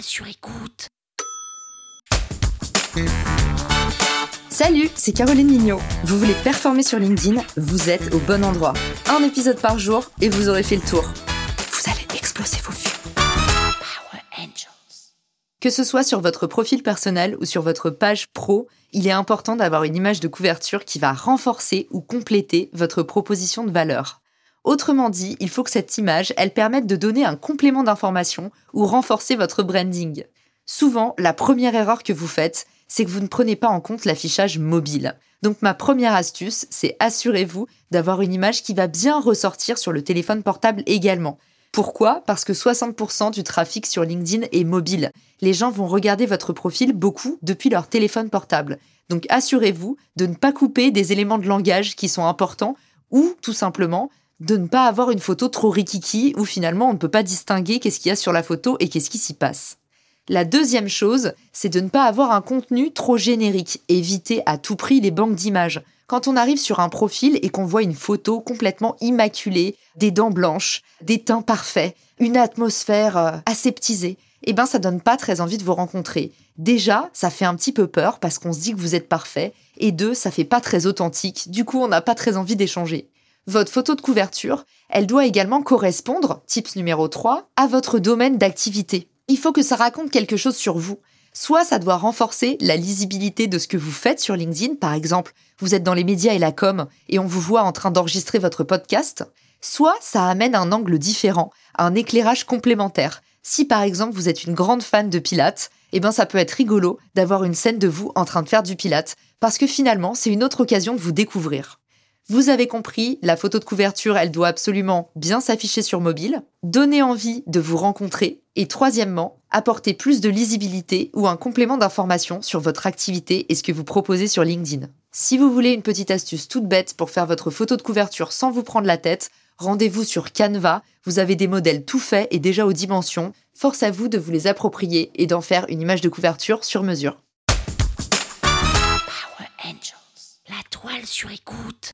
sur écoute. Salut, c'est Caroline Mignot. Vous voulez performer sur LinkedIn Vous êtes au bon endroit. Un épisode par jour et vous aurez fait le tour. Vous allez exploser vos vues. Power Angels. Que ce soit sur votre profil personnel ou sur votre page pro, il est important d'avoir une image de couverture qui va renforcer ou compléter votre proposition de valeur. Autrement dit, il faut que cette image, elle permette de donner un complément d'information ou renforcer votre branding. Souvent, la première erreur que vous faites, c'est que vous ne prenez pas en compte l'affichage mobile. Donc ma première astuce, c'est assurez-vous d'avoir une image qui va bien ressortir sur le téléphone portable également. Pourquoi? Parce que 60% du trafic sur LinkedIn est mobile. Les gens vont regarder votre profil beaucoup depuis leur téléphone portable. Donc assurez-vous de ne pas couper des éléments de langage qui sont importants ou tout simplement de ne pas avoir une photo trop rikiki où finalement on ne peut pas distinguer qu'est-ce qu'il y a sur la photo et qu'est-ce qui s'y passe. La deuxième chose, c'est de ne pas avoir un contenu trop générique. Éviter à tout prix les banques d'images. Quand on arrive sur un profil et qu'on voit une photo complètement immaculée, des dents blanches, des teints parfaits, une atmosphère euh, aseptisée, eh ben ça donne pas très envie de vous rencontrer. Déjà, ça fait un petit peu peur parce qu'on se dit que vous êtes parfait, et deux, ça fait pas très authentique, du coup on n'a pas très envie d'échanger. Votre photo de couverture, elle doit également correspondre, tips numéro 3, à votre domaine d'activité. Il faut que ça raconte quelque chose sur vous. Soit ça doit renforcer la lisibilité de ce que vous faites sur LinkedIn, par exemple, vous êtes dans les médias et la com et on vous voit en train d'enregistrer votre podcast, soit ça amène un angle différent, un éclairage complémentaire. Si par exemple vous êtes une grande fan de Pilates, eh ben ça peut être rigolo d'avoir une scène de vous en train de faire du Pilates, parce que finalement c'est une autre occasion de vous découvrir. Vous avez compris, la photo de couverture, elle doit absolument bien s'afficher sur mobile, donner envie de vous rencontrer, et troisièmement, apporter plus de lisibilité ou un complément d'information sur votre activité et ce que vous proposez sur LinkedIn. Si vous voulez une petite astuce toute bête pour faire votre photo de couverture sans vous prendre la tête, rendez-vous sur Canva, vous avez des modèles tout faits et déjà aux dimensions, force à vous de vous les approprier et d'en faire une image de couverture sur mesure. Power Angels. La toile sur écoute.